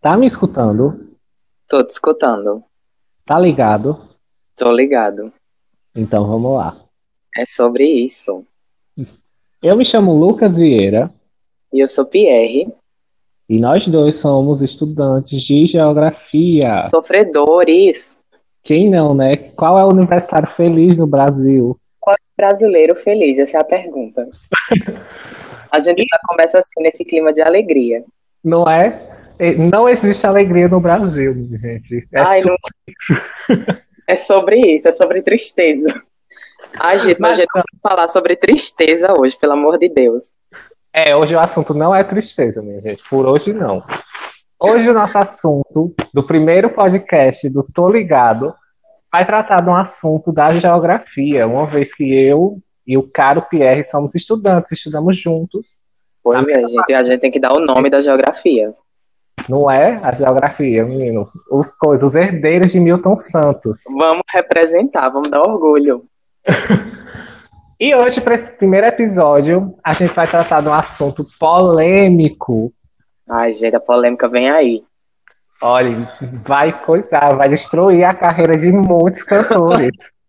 Tá me escutando? Tô te escutando. Tá ligado? Tô ligado. Então vamos lá. É sobre isso. Eu me chamo Lucas Vieira E eu sou Pierre, e nós dois somos estudantes de geografia. sofredores. Quem não, né? Qual é o universitário feliz no Brasil? Brasileiro feliz, essa é a pergunta. A gente já começa assim, nesse clima de alegria. Não é? E Não existe alegria no Brasil, gente. É Ai, não... É sobre isso, é sobre tristeza. Ai, gente, mas a gente não vai falar sobre tristeza hoje, pelo amor de Deus. É, hoje o assunto não é tristeza, minha gente. Por hoje, não. Hoje o nosso assunto do primeiro podcast do Tô Ligado vai tratar de um assunto da geografia, uma vez que eu e o caro Pierre somos estudantes, estudamos juntos, Pois é, gente, a gente tem que dar o nome da geografia. Não é? A geografia, meninos. Os coisas, os herdeiros de Milton Santos. Vamos representar, vamos dar orgulho. E hoje, para esse primeiro episódio, a gente vai tratar de um assunto polêmico. Ai, gente, a polêmica vem aí. Olha, vai coisar, vai destruir a carreira de muitos cantores.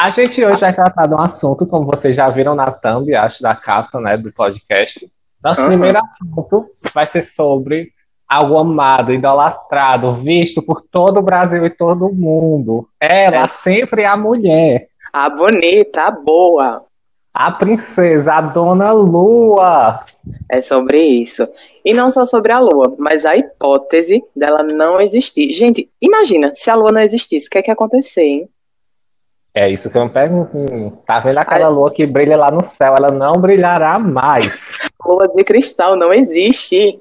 A gente hoje vai tratar de um assunto, como vocês já viram na thumb, acho, da capa, né, do podcast. Nosso Aham. primeiro assunto vai ser sobre algo amado, idolatrado, visto por todo o Brasil e todo o mundo. Ela É. sempre é a mulher, A bonita, a boa. a princesa, a dona Lua. É sobre isso. E não só sobre a Lua, mas a hipótese dela não existir. Gente, imagina, se a Lua não existisse, o que é que ia acontecer, hein? É isso que eu me pergunto. Hum, Tá vendo aquela lua que brilha lá no céu? Ela não brilhará mais. Lua de cristal não existe.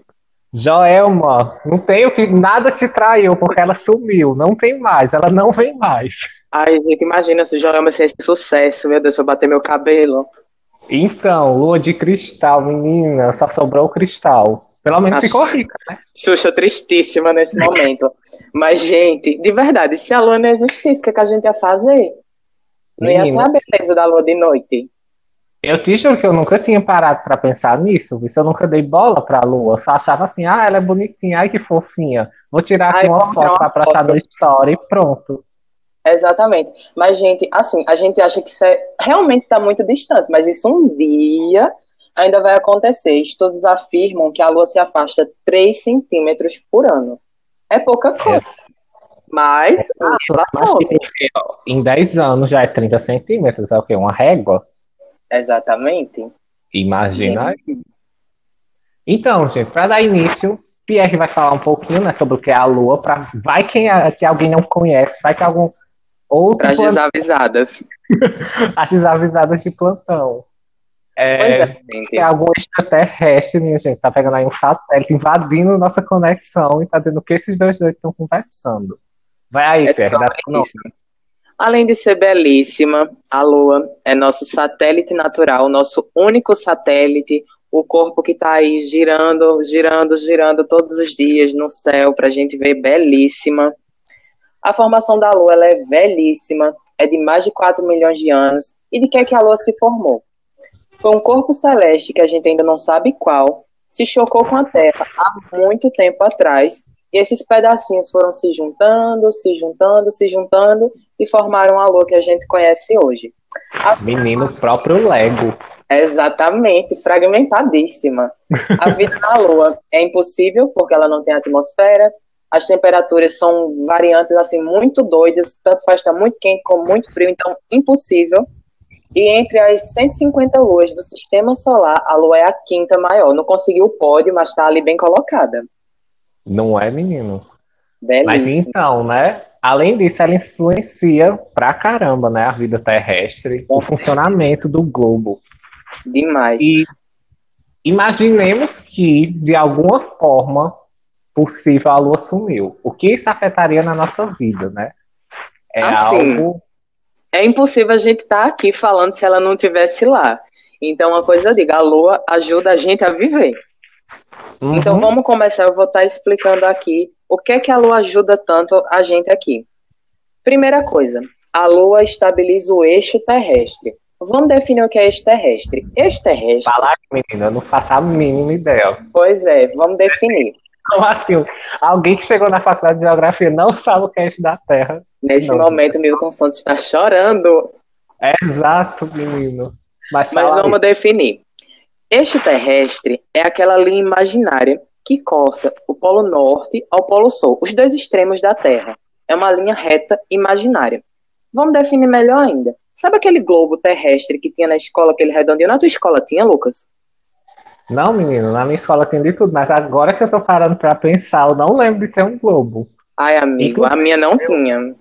Joelma, não tem o que nada te traiu porque ela sumiu, não tem mais, ela não vem mais. Ai, gente, imagina se Joelma fosse esse sucesso. Meu Deus, foi bater meu cabelo. Então, lua de cristal, menina, só sobrou o cristal. Pelo menos Acho- ficou rica. Xuxa tristíssima nesse momento. Mas, gente, de verdade, se a Lua não existisse, o que, é que a gente ia fazer? Não ia ter a beleza da Lua de noite. Eu te juro que eu nunca tinha parado pra pensar nisso, isso eu nunca dei bola pra lua. Eu só achava assim, ah, ela é bonitinha, ai que fofinha. Vou tirar aqui Ai, uma foto uma pra postar no story e pronto. Exatamente. Mas, gente, assim, a gente acha que isso é, realmente está muito distante, mas isso um dia ainda vai acontecer. Estudos afirmam que a Lua se afasta 3 centímetros por ano. É pouca coisa. Mas, em Mas relação. que, ó, em 10 anos já é 30 centímetros, é o quê? Uma régua? Exatamente. Imagina aí. Então, gente, para dar início, Pierre vai falar um pouquinho né, sobre o que é a Lua. Pra, vai que, que alguém não conhece, vai que algum outro Para as desavisadas. as desavisadas de plantão. É, Pois é, Tem gente. algum extraterrestre, minha gente, tá pegando aí um satélite, invadindo nossa conexão e tá dizendo o que esses dois dois estão conversando. Vai aí, É dá isso. Além de ser belíssima, a Lua é nosso satélite natural, nosso único satélite, o corpo que está aí girando, girando, girando todos os dias no céu para a gente ver belíssima. A formação da Lua é velhíssima, é de mais de 4 milhões de anos. E de que é que a Lua se formou? Foi um corpo celeste que a gente ainda não sabe qual, se chocou com a Terra há muito tempo atrás. E esses pedacinhos foram se juntando, se juntando, se juntando e formaram a Lua que a gente conhece hoje. Menino próprio Lego. Exatamente, fragmentadíssima. A vida na Lua é impossível porque ela não tem atmosfera. As temperaturas são variantes assim muito doidas, tanto faz estar muito quente como muito frio, então impossível. E entre as 150 luas do sistema solar, a Lua é a quinta maior. Não conseguiu o pódio, mas está ali bem colocada. Não é, menino? Mas Belíssima. então, né? Além disso, ela influencia pra caramba, né? A vida terrestre, o funcionamento do globo. Demais. E imaginemos que, de alguma forma possível, a Lua sumiu. O que isso afetaria na nossa vida, né? É Assim, algo. É impossível a gente estar aqui falando se ela não estivesse lá. Então, uma coisa eu digo, a Lua ajuda a gente a viver. Então, Uhum. vamos começar. Eu vou estar explicando aqui o que é que a Lua ajuda tanto a gente aqui. Primeira coisa, a Lua estabiliza o eixo terrestre. Vamos definir o que é eixo terrestre. Eixo terrestre, Falar, menina, eu não faço a mínima ideia. pois é, vamos definir. Então, assim, alguém que chegou na faculdade de geografia não sabe o que é eixo da Terra. Nesse Não. momento, Milton Santos está chorando. É exato, menino. Mas, Mas fala aí. vamos definir. Eixo terrestre é aquela linha imaginária que corta o Polo Norte ao Polo Sul, os dois extremos da Terra. É uma linha reta imaginária. Vamos definir melhor ainda. Sabe aquele globo terrestre que tinha na escola, aquele redondinho? Na tua escola tinha, Lucas? Não, menino, na minha escola tem de tudo, mas agora que eu tô parando pra pensar, eu não lembro de ter um globo. Ai, amigo, a minha não tinha.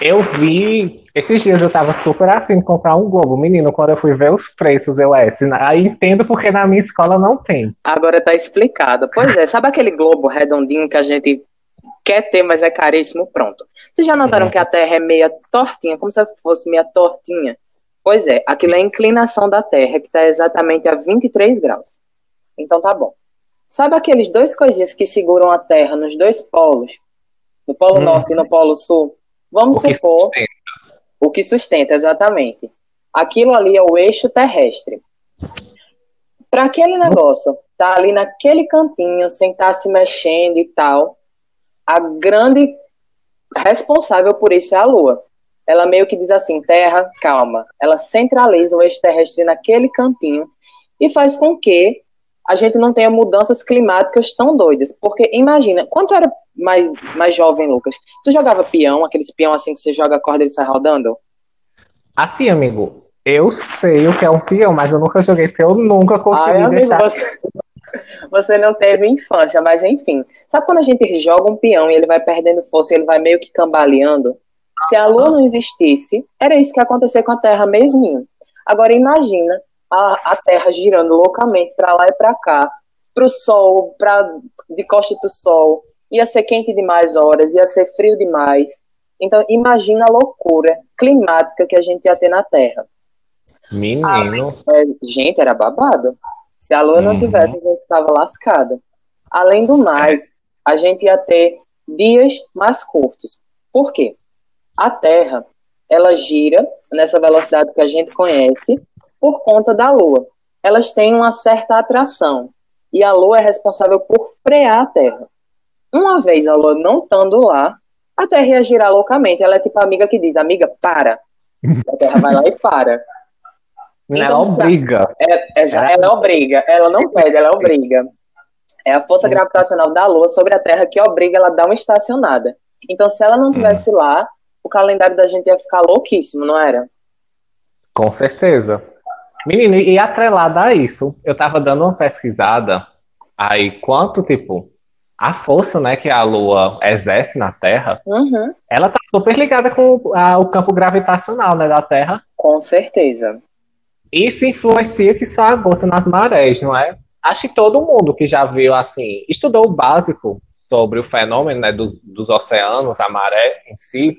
Eu vi. Esses dias eu tava super afim de comprar um globo. Menino, quando eu fui ver os preços, eu é. Aí entendo porque na minha escola não tem. Agora tá explicado. Pois é, sabe aquele globo redondinho que a gente quer ter, mas é caríssimo? Pronto. Vocês já notaram Uhum. que a Terra é meia tortinha, como se fosse meia tortinha? Pois é, aquilo é a inclinação da Terra, que está exatamente a 23 graus. Então tá bom. Sabe aqueles dois coisinhas que seguram a Terra nos dois polos? No Polo Uhum. Norte e no Polo Sul? Vamos O que supor sustenta. o que sustenta, exatamente. Aquilo ali é o eixo terrestre. Para aquele negócio tá ali naquele cantinho, sem estar se mexendo e tal, a grande responsável por isso é a Lua. Ela meio que diz assim: Terra, calma. Ela centraliza o eixo terrestre naquele cantinho e faz com que a gente não tenha mudanças climáticas tão doidas. Porque imagina, quando tu era mais, mais jovem, Lucas, tu jogava peão, aqueles peão assim que você joga a corda e ele sai rodando? Assim, amigo, eu sei o que é um peão, mas eu nunca joguei eu nunca consegui Ai, amigo, deixar. você, você não teve infância, mas enfim. Sabe quando a gente joga um peão e ele vai perdendo força e ele vai meio que cambaleando? Se a Lua não existisse, era isso que ia acontecer com a Terra mesmo. Agora imagina a, a Terra girando loucamente para lá e para cá, para o Sol, pra, de costa para o Sol. Ia ser quente demais horas, ia ser frio demais. Então imagina a loucura climática que a gente ia ter na Terra. Menino, gente, era babado. Se a lua não Uhum. tivesse, a gente estava lascada. Além do mais, a gente ia ter dias mais curtos. Por quê? A Terra, ela gira nessa velocidade que a gente conhece por conta da Lua. Elas têm uma certa atração. E a Lua é responsável por frear a Terra. Uma vez a Lua não estando lá, a Terra ia girar loucamente. Ela é tipo a amiga que diz, amiga, para. A Terra vai lá e para. ela Então, obriga. É, exa- ela obriga, ela não pede, ela obriga. É a força gravitacional da Lua sobre a Terra que obriga ela a dar uma estacionada. Então, se ela não tivesse lá, o calendário da gente ia ficar louquíssimo, não era? Com certeza. Menino, e atrelada a isso, eu tava dando uma pesquisada aí quanto, tipo, a força, né, que a Lua exerce na Terra, Uhum, ela tá super ligada com a- o campo gravitacional, né, da Terra. com certeza. Isso influencia que só a gota nas marés, não é? Acho que todo mundo que já viu, assim, estudou o básico sobre o fenômeno, né, do- dos oceanos, a maré em si,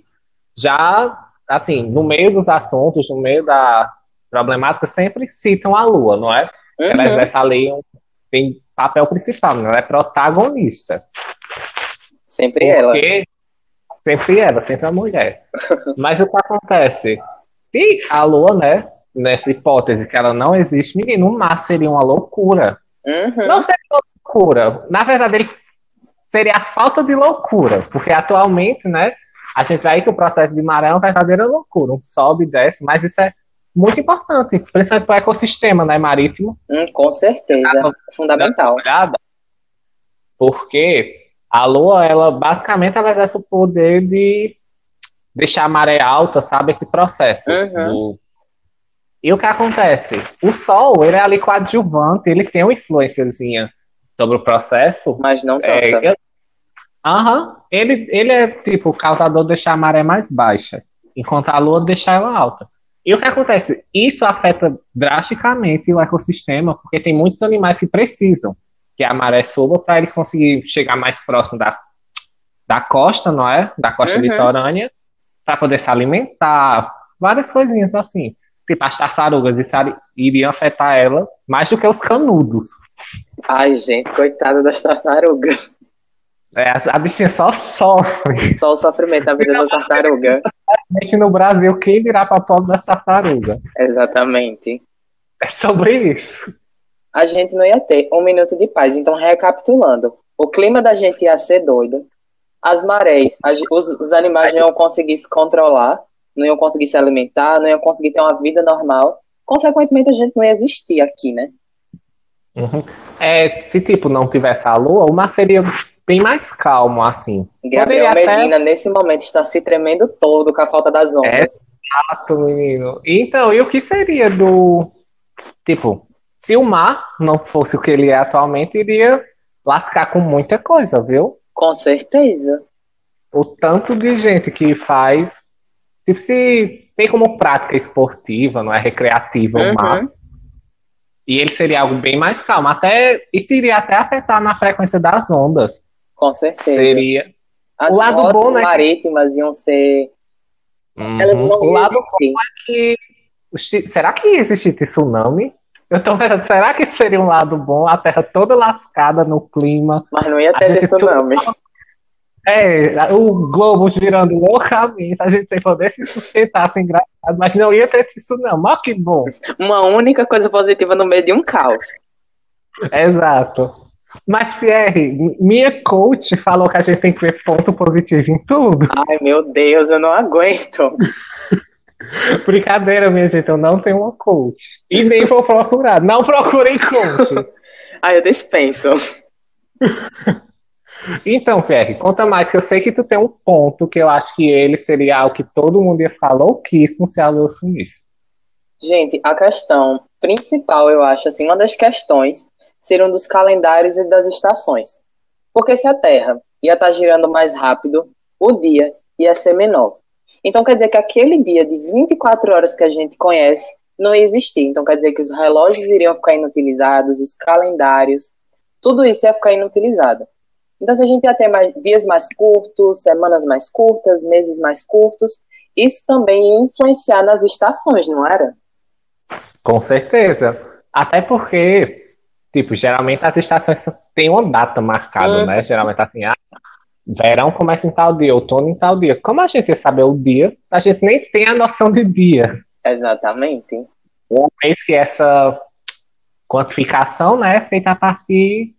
já, assim, no meio dos assuntos, no meio da problemática, sempre citam a Lua, não é? Ela Uhum, exerce ali um tem papel principal, ela é protagonista. sempre ela. Porque sempre ela, sempre a mulher. Mas o que acontece? Se a Lua, né, nessa hipótese que ela não existe, menino, o mar seria uma loucura. Uhum, Não seria uma loucura. Na verdade, ele seria a falta de loucura, porque atualmente, né, a gente vê aí que o processo de maré é uma verdadeira loucura. Um sobe e desce, mas isso é muito importante, principalmente para o ecossistema né, marítimo. hum, com certeza. Dá Fundamental. olhada, porque a Lua, ela basicamente ela exerce o poder de deixar a maré alta, sabe? Esse processo. Uhum. do- E o que acontece? O Sol, ele é ali coadjuvante, ele tem uma influenciazinha sobre o processo. Mas não É, tanta. eu- Aham, ele, ele é tipo o causador de deixar a maré mais baixa, enquanto a Lua deixar ela alta. E o que acontece? Isso afeta drasticamente o ecossistema, porque tem muitos animais que precisam que a maré suba para eles conseguirem chegar mais próximo da, da costa, não é? Da costa Uhum. litorânea, para poder se alimentar, várias coisinhas assim. Tipo, as tartarugas, isso iriam afetar ela mais do que os canudos. Ai, gente, coitada das tartarugas. É, a, a bichinha só sofre. Só o sofrimento da vida da tartaruga. Gente, no Brasil, quem virá para pobre das tartarugas? Exatamente. É sobre isso. a gente não ia ter um minuto de paz. Então, recapitulando, o clima da gente ia ser doido, as marés, os, os animais não iam conseguir se controlar, não iam conseguir se alimentar, não iam conseguir ter uma vida normal. Consequentemente, a gente não ia existir aqui, né? Uhum. É, se, tipo, não tivesse a lua, o mar seria bem mais calmo, assim. Gabriel Poderia Medina, até... nesse momento, está se tremendo todo com a falta das ondas. Exato, menino. Então, e o que seria do... Tipo, se o mar não fosse o que ele é atualmente, iria lascar com muita coisa, viu? Com certeza. O tanto de gente que faz... Tipo, se tem como prática esportiva, não é recreativa uhum. o mar e ele seria algo bem mais calmo. Até, isso iria até afetar na frequência das ondas. Com certeza. Seria. As o lado bom, né? marítimas iam ser. Uhum. Elas não o lado bom é que. Será que existe tsunami? Eu tô pensando, será que seria um lado bom? A Terra toda lascada no clima. Mas não ia ter tsunami. Tudo... É, o globo girando loucamente, a gente sem poder se sustentar sem graça, mas não ia ter isso não, mas que bom. Uma única coisa positiva no meio de um caos. Exato. Mas, Pierre, minha coach falou que a gente tem que ver ponto positivo em tudo. Ai, meu Deus, eu não aguento. Brincadeira, minha gente, eu não tenho uma coach. E nem vou procurar. Não procurem coach. Ai, eu dispenso. Então, Pierre, conta mais, que eu sei que tu tem um ponto que eu acho que ele seria algo que todo mundo ia falar louquíssimo se a Lua sumisse. Gente, a questão principal, eu acho, assim, uma das questões seriam dos calendários e das estações. Porque se a Terra ia estar tá girando mais rápido, o dia ia ser menor. Então quer dizer que aquele dia de 24 horas que a gente conhece não ia existir. Então quer dizer que os relógios iriam ficar inutilizados, os calendários, tudo isso ia ficar inutilizado. Então, se a gente ia ter mais, dias mais curtos, semanas mais curtas, meses mais curtos, isso também ia influenciar nas estações, não era? Com certeza. Até porque, tipo, geralmente as estações têm uma data marcada, hum. né? Geralmente assim, ah, verão começa em tal dia, outono em tal dia. Como a gente ia saber o dia, a gente nem tem a noção de dia. Exatamente. Uma vez que essa quantificação né, é feita a partir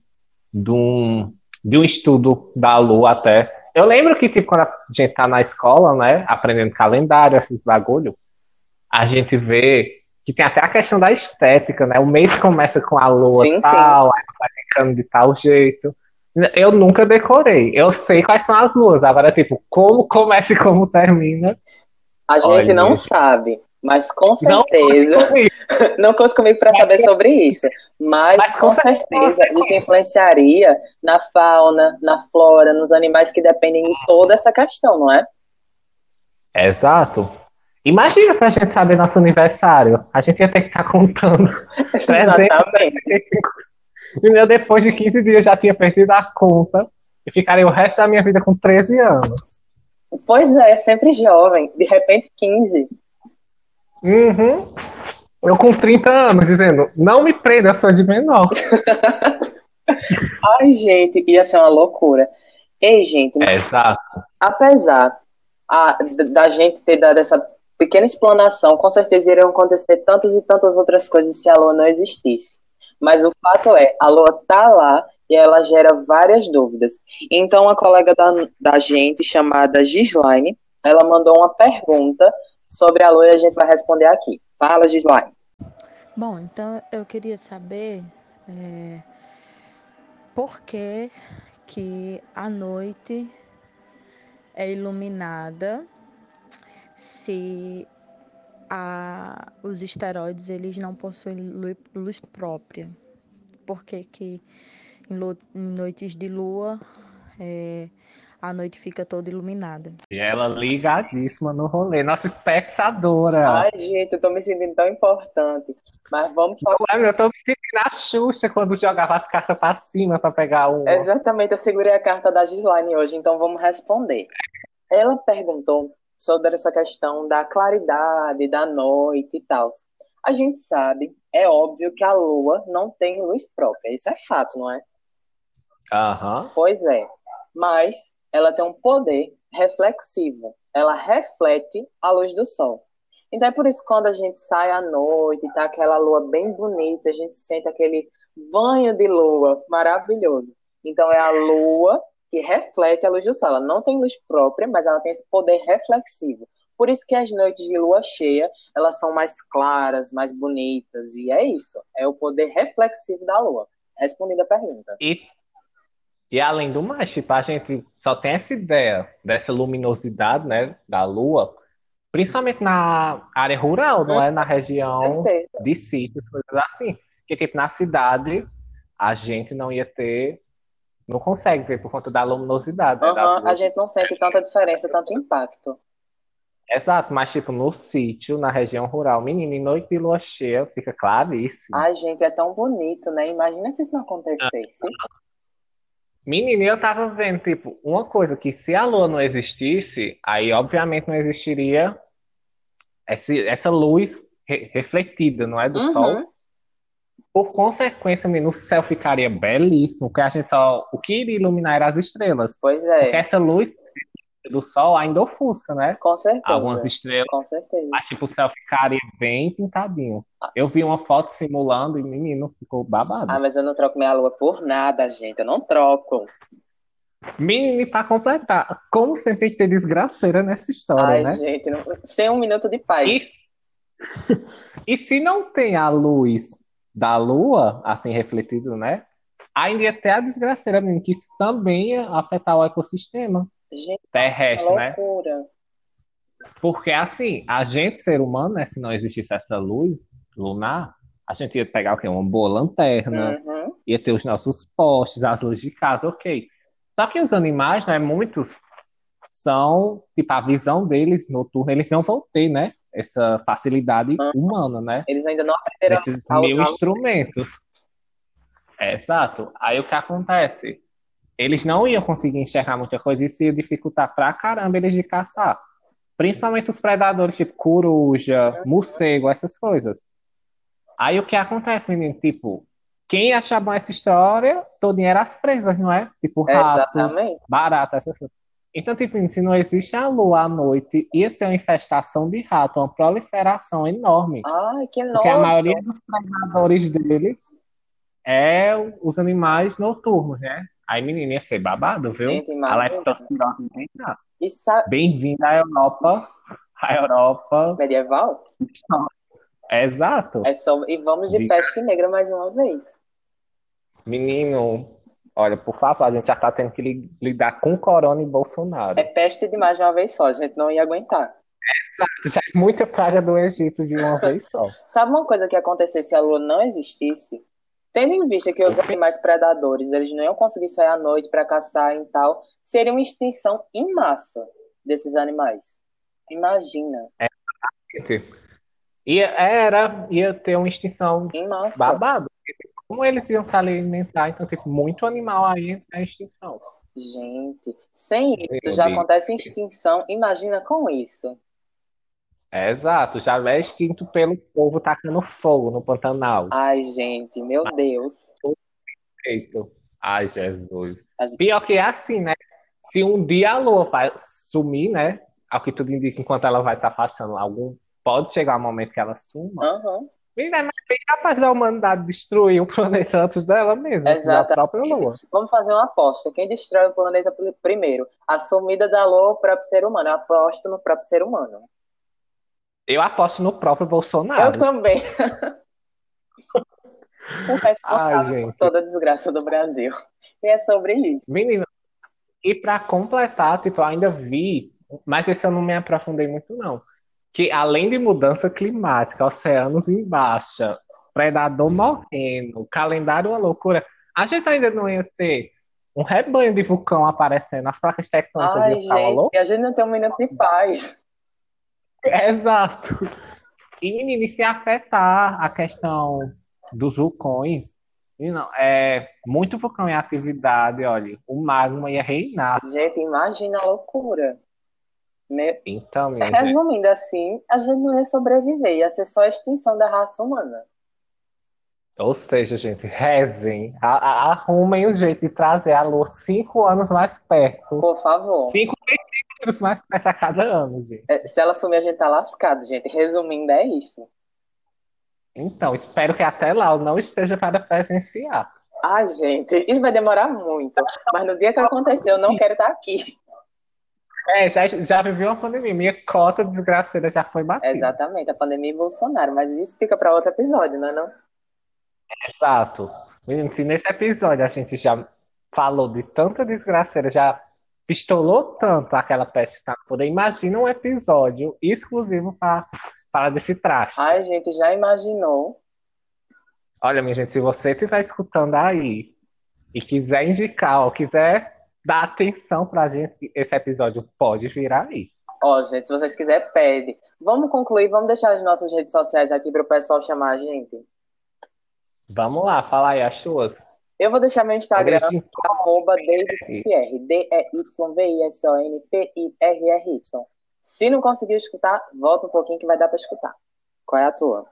de um, de um estudo da Lua até. Eu lembro que, tipo, quando a gente tá na escola, né, aprendendo calendário, esses bagulho, a gente vê que tem até a questão da estética, né? O mês começa com a lua sim, tal, sim. aí vai ficando de tal jeito. Eu nunca decorei. Eu sei quais são as luas. Agora, tipo, como começa e como termina. A gente Olha, não gente. sabe. Mas com certeza. Não conto comigo para saber sobre isso. Mas, mas com, com certeza isso influenciaria na fauna, na flora, nos animais que dependem de toda essa questão, não é? Exato. Imagina se a gente saber nosso aniversário. A gente ia ter que estar tá contando 365. E meu, depois de 15 dias já tinha perdido a conta e ficaria o resto da minha vida com 13 anos. Pois é, sempre jovem. De repente, 15. Uhum. Eu com 30 anos dizendo, não me prenda, sou de menor. Ai, gente, ia ser uma loucura. Ei, gente, é, exato. apesar a, da gente ter dado essa pequena explanação, com certeza iriam acontecer tantas e tantas outras coisas se a Lua não existisse. Mas o fato é, a Lua tá lá e ela gera várias dúvidas. Então, uma colega da, da gente, chamada Gislaine, ela mandou uma pergunta sobre a Lua e a gente vai responder aqui. Fala, Gislaine. Bom, então eu queria saber é, por que, que a noite é iluminada se a, os esteroides eles não possuem luz, própria. Por que, que em, em noites de lua é, a noite fica toda iluminada. E ela ligadíssima no rolê, nossa espectadora. Ai, gente, eu tô me sentindo tão importante. Mas vamos falar. Eu tô me sentindo a Xuxa quando jogava as cartas pra cima pra pegar um. Exatamente, eu segurei a carta da Gislaine hoje, então vamos responder. Ela perguntou sobre essa questão da claridade, da noite e tal. A gente sabe, é óbvio que a lua não tem luz própria. Isso é fato, não é? Aham. Pois é. Mas ela tem um poder reflexivo. Ela reflete a luz do sol. Então é por isso que quando a gente sai à noite, tá aquela lua bem bonita, a gente sente aquele banho de lua, maravilhoso. Então é a lua que reflete a luz do sol. Ela não tem luz própria, mas ela tem esse poder reflexivo. Por isso que as noites de lua cheia, elas são mais claras, mais bonitas, e é isso, é o poder reflexivo da lua. Respondendo a pergunta. E, e além do mais, tipo, a gente só tem essa ideia dessa luminosidade, né, da lua, principalmente na área rural, não é? Na região de sítios, coisas assim. Que, tipo, na cidade, a gente não ia ter não consegue ver por conta da luminosidade. Uhum, da a gente não sente tanta diferença, tanto impacto. Exato, mas tipo, no sítio, na região rural, menino, em noite de lua cheia, fica claríssimo. Ai, gente, é tão bonito, né? Imagina se isso não acontecesse. Menino, eu tava vendo, tipo, uma coisa que se a lua não existisse, aí obviamente não existiria esse, essa luz re refletida, não é? Do uhum. sol. Por consequência, menino, o céu ficaria belíssimo, porque a gente só. O que iria iluminar eram as estrelas. Pois é. Porque essa luz do sol ainda ofusca, né? Com certeza. Algumas estrelas. Com certeza. Mas, tipo, o céu ficaria bem pintadinho. Eu vi uma foto simulando e, menino, ficou babado. Ah, mas eu não troco minha lua por nada, gente. Eu não troco. Menino, e pra completar, como sempre tem desgraceira nessa história, Ai, né? gente, não... sem um minuto de paz. E... e se não tem a luz da lua, assim, refletido, né? Ainda ia ter a desgraceira, menino, que isso também ia afetar o ecossistema. Gente, terrestre, né? Porque assim, a gente, ser humano, né, se não existisse essa luz lunar, a gente ia pegar o quê? Uma boa lanterna, uhum. ia ter os nossos postes, as luzes de casa, ok. Só que os animais, né, muitos são, tipo, a visão deles noturna, eles não vão ter, né, essa facilidade uhum. humana, né? Eles ainda não aprenderam Esses mil instrumentos. É, exato. Aí o que acontece? eles não iam conseguir enxergar muita coisa e ia dificultar pra caramba eles de caçar. Principalmente os predadores, tipo coruja, morcego, essas coisas. Aí o que acontece, menino? Tipo, quem achar bom essa história, todinha era as presas, não é? Tipo, rato, Exatamente. barata, essas coisas. Então, tipo, se não existe a lua à noite, ia ser uma infestação de rato, uma proliferação enorme. Ai, que Porque a maioria dos predadores deles é os animais noturnos, né? Aí, menina, ia ser babado, viu? Gente, a leptospirose bem E sabe, Bem-vinda à Europa. À Europa. medieval? Exato. É só... E vamos de Vi- peste negra mais uma vez. Menino, olha, por favor, a gente já tá tendo que li- lidar com Corona e Bolsonaro. É peste de mais de uma vez só, a gente não ia aguentar. Já é muita praga do Egito de uma vez só. Sabe uma coisa que ia acontecer se a lua não existisse? Tendo em vista que os animais predadores, eles não iam conseguir sair à noite para caçar e tal, seria uma extinção em massa desses animais. Imagina, Ia, era, ia ter uma extinção em massa. babado. Como eles iam se alimentar? Então, tipo, muito animal aí é extinção. Gente, sem isso Meu já Deus. acontece extinção, imagina com isso. É, exato, já é extinto pelo povo tacando fogo no Pantanal. Ai, gente, meu Deus. Eita. Ai, Jesus. Gente- Pior que é assim, né? Se um dia a lua vai sumir, né? Ao que tudo indica, enquanto ela vai se afastando, algum pode chegar um momento que ela suma. Aham. Menina, mas bem capaz da humanidade destruir o planeta antes dela mesma, da Exatamente. própria lua. Vamos fazer uma aposta. Quem destrói o planeta pr- primeiro? A sumida da lua ou o próprio ser humano? Eu aposto no próprio ser humano. Eu aposto no próprio Eu Bolsonaro. também. o responsável Ai, por toda a desgraça do Brasil. E é sobre isso. Menina, e pra completar, tipo, eu ainda vi, mas esse eu não me aprofundei muito, não. Que além de mudança climática, oceanos em baixa, predador morrendo, calendário uma loucura, a gente ainda não ia ter um rebanho de vulcão aparecendo, as placas tectônicas Ai, iam ficar uma loucura. gente, a gente não tem um minuto de paz. Exato. E, e se afetar a questão dos vulcões, e não, é muito vulcão em atividade, olha, o magma ia reinar. Gente, imagina a loucura. Me- Então, minha gente, Resumindo assim, a gente não ia sobreviver, ia ser só a extinção da raça humana. ou seja, gente, rezem, a- a- arrumem um jeito de trazer a lua cinco anos mais perto, Por favor. cinco centímetros mais perto a cada ano, gente. É, Se ela sumir, a gente tá lascado, gente. Resumindo, é isso. Então, espero que até lá eu não esteja para presenciar. Ai, gente, isso vai demorar muito. Mas no dia que acontecer, eu não quero estar aqui. É, já, já vivi uma pandemia. Minha cota desgraceira já foi batida. Exatamente, a pandemia e Bolsonaro. Mas isso fica para outro episódio, não é não? Exato. Menino, se nesse episódio a gente já falou de tanta desgraceira, já pistolou tanto aquela peste tá poder, imagina um episódio exclusivo para para desse traste. Ai, gente, já imaginou? Olha, minha gente, se você estiver escutando aí e quiser indicar, ou quiser dar atenção pra gente, esse episódio pode virar aí. Ó, gente, se vocês quiserem, pede. Vamos concluir, vamos deixar as nossas redes sociais aqui para o pessoal chamar a gente. Vamos lá, fala aí as suas. Eu vou deixar meu Instagram, arroba DavidPR, D-E-Y-V-I-S-O-N-P-I-R-R-Y. Se não conseguir escutar, volta um pouquinho que vai dar para escutar. Qual é a tua?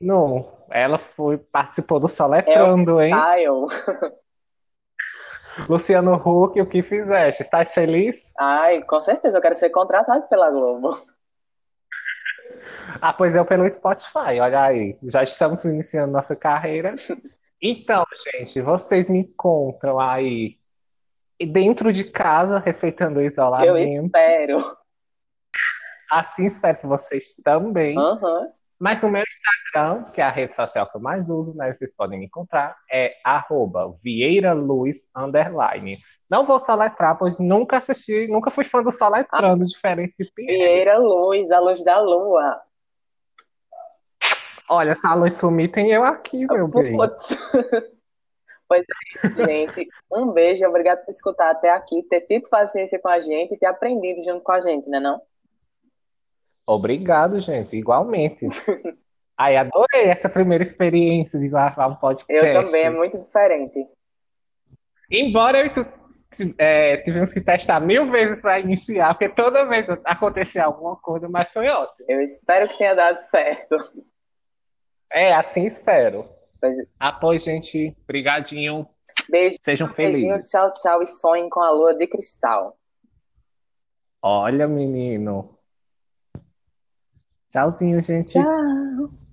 Não, ela foi, participou do Soletrando, é hein? Luciano Huck, o que fizeste? Estás feliz? Ai, com certeza, eu quero ser contratado pela Globo. Ah, pois eu pelo Spotify, olha aí. Já estamos iniciando nossa carreira. Então, gente, vocês me encontram aí dentro de casa, respeitando o isolamento. Eu espero. Assim espero que vocês também. Uhum. Mas no meu Instagram, que é a rede social que eu mais uso, né? Vocês podem me encontrar, é arroba Vieira Luz underline. Não vou soletrar, pois nunca assisti, nunca fui fã do soletrando, diferente de Pierre. Vieira Luz, a luz da lua. Olha, se a luz sumir, tem eu aqui, meu bem. Pois é, gente. Um beijo, obrigado por escutar até aqui, ter tido paciência com a gente e ter aprendido junto com a gente, né não? Obrigado, gente, igualmente. Ai, adorei essa primeira experiência de gravar um podcast. Eu também, é muito diferente. Embora eu tu, é, tivemos que testar mil vezes para iniciar, porque toda vez acontecia alguma coisa, mas foi ótimo. Eu espero que tenha dado certo. É, assim espero. Pois... Ah, pois, gente, brigadinho. Beijo. Sejam felizes. Beijinho, tchau, tchau e sonhem com a lua de cristal. Olha, menino. Tchauzinho, gente. Tchau.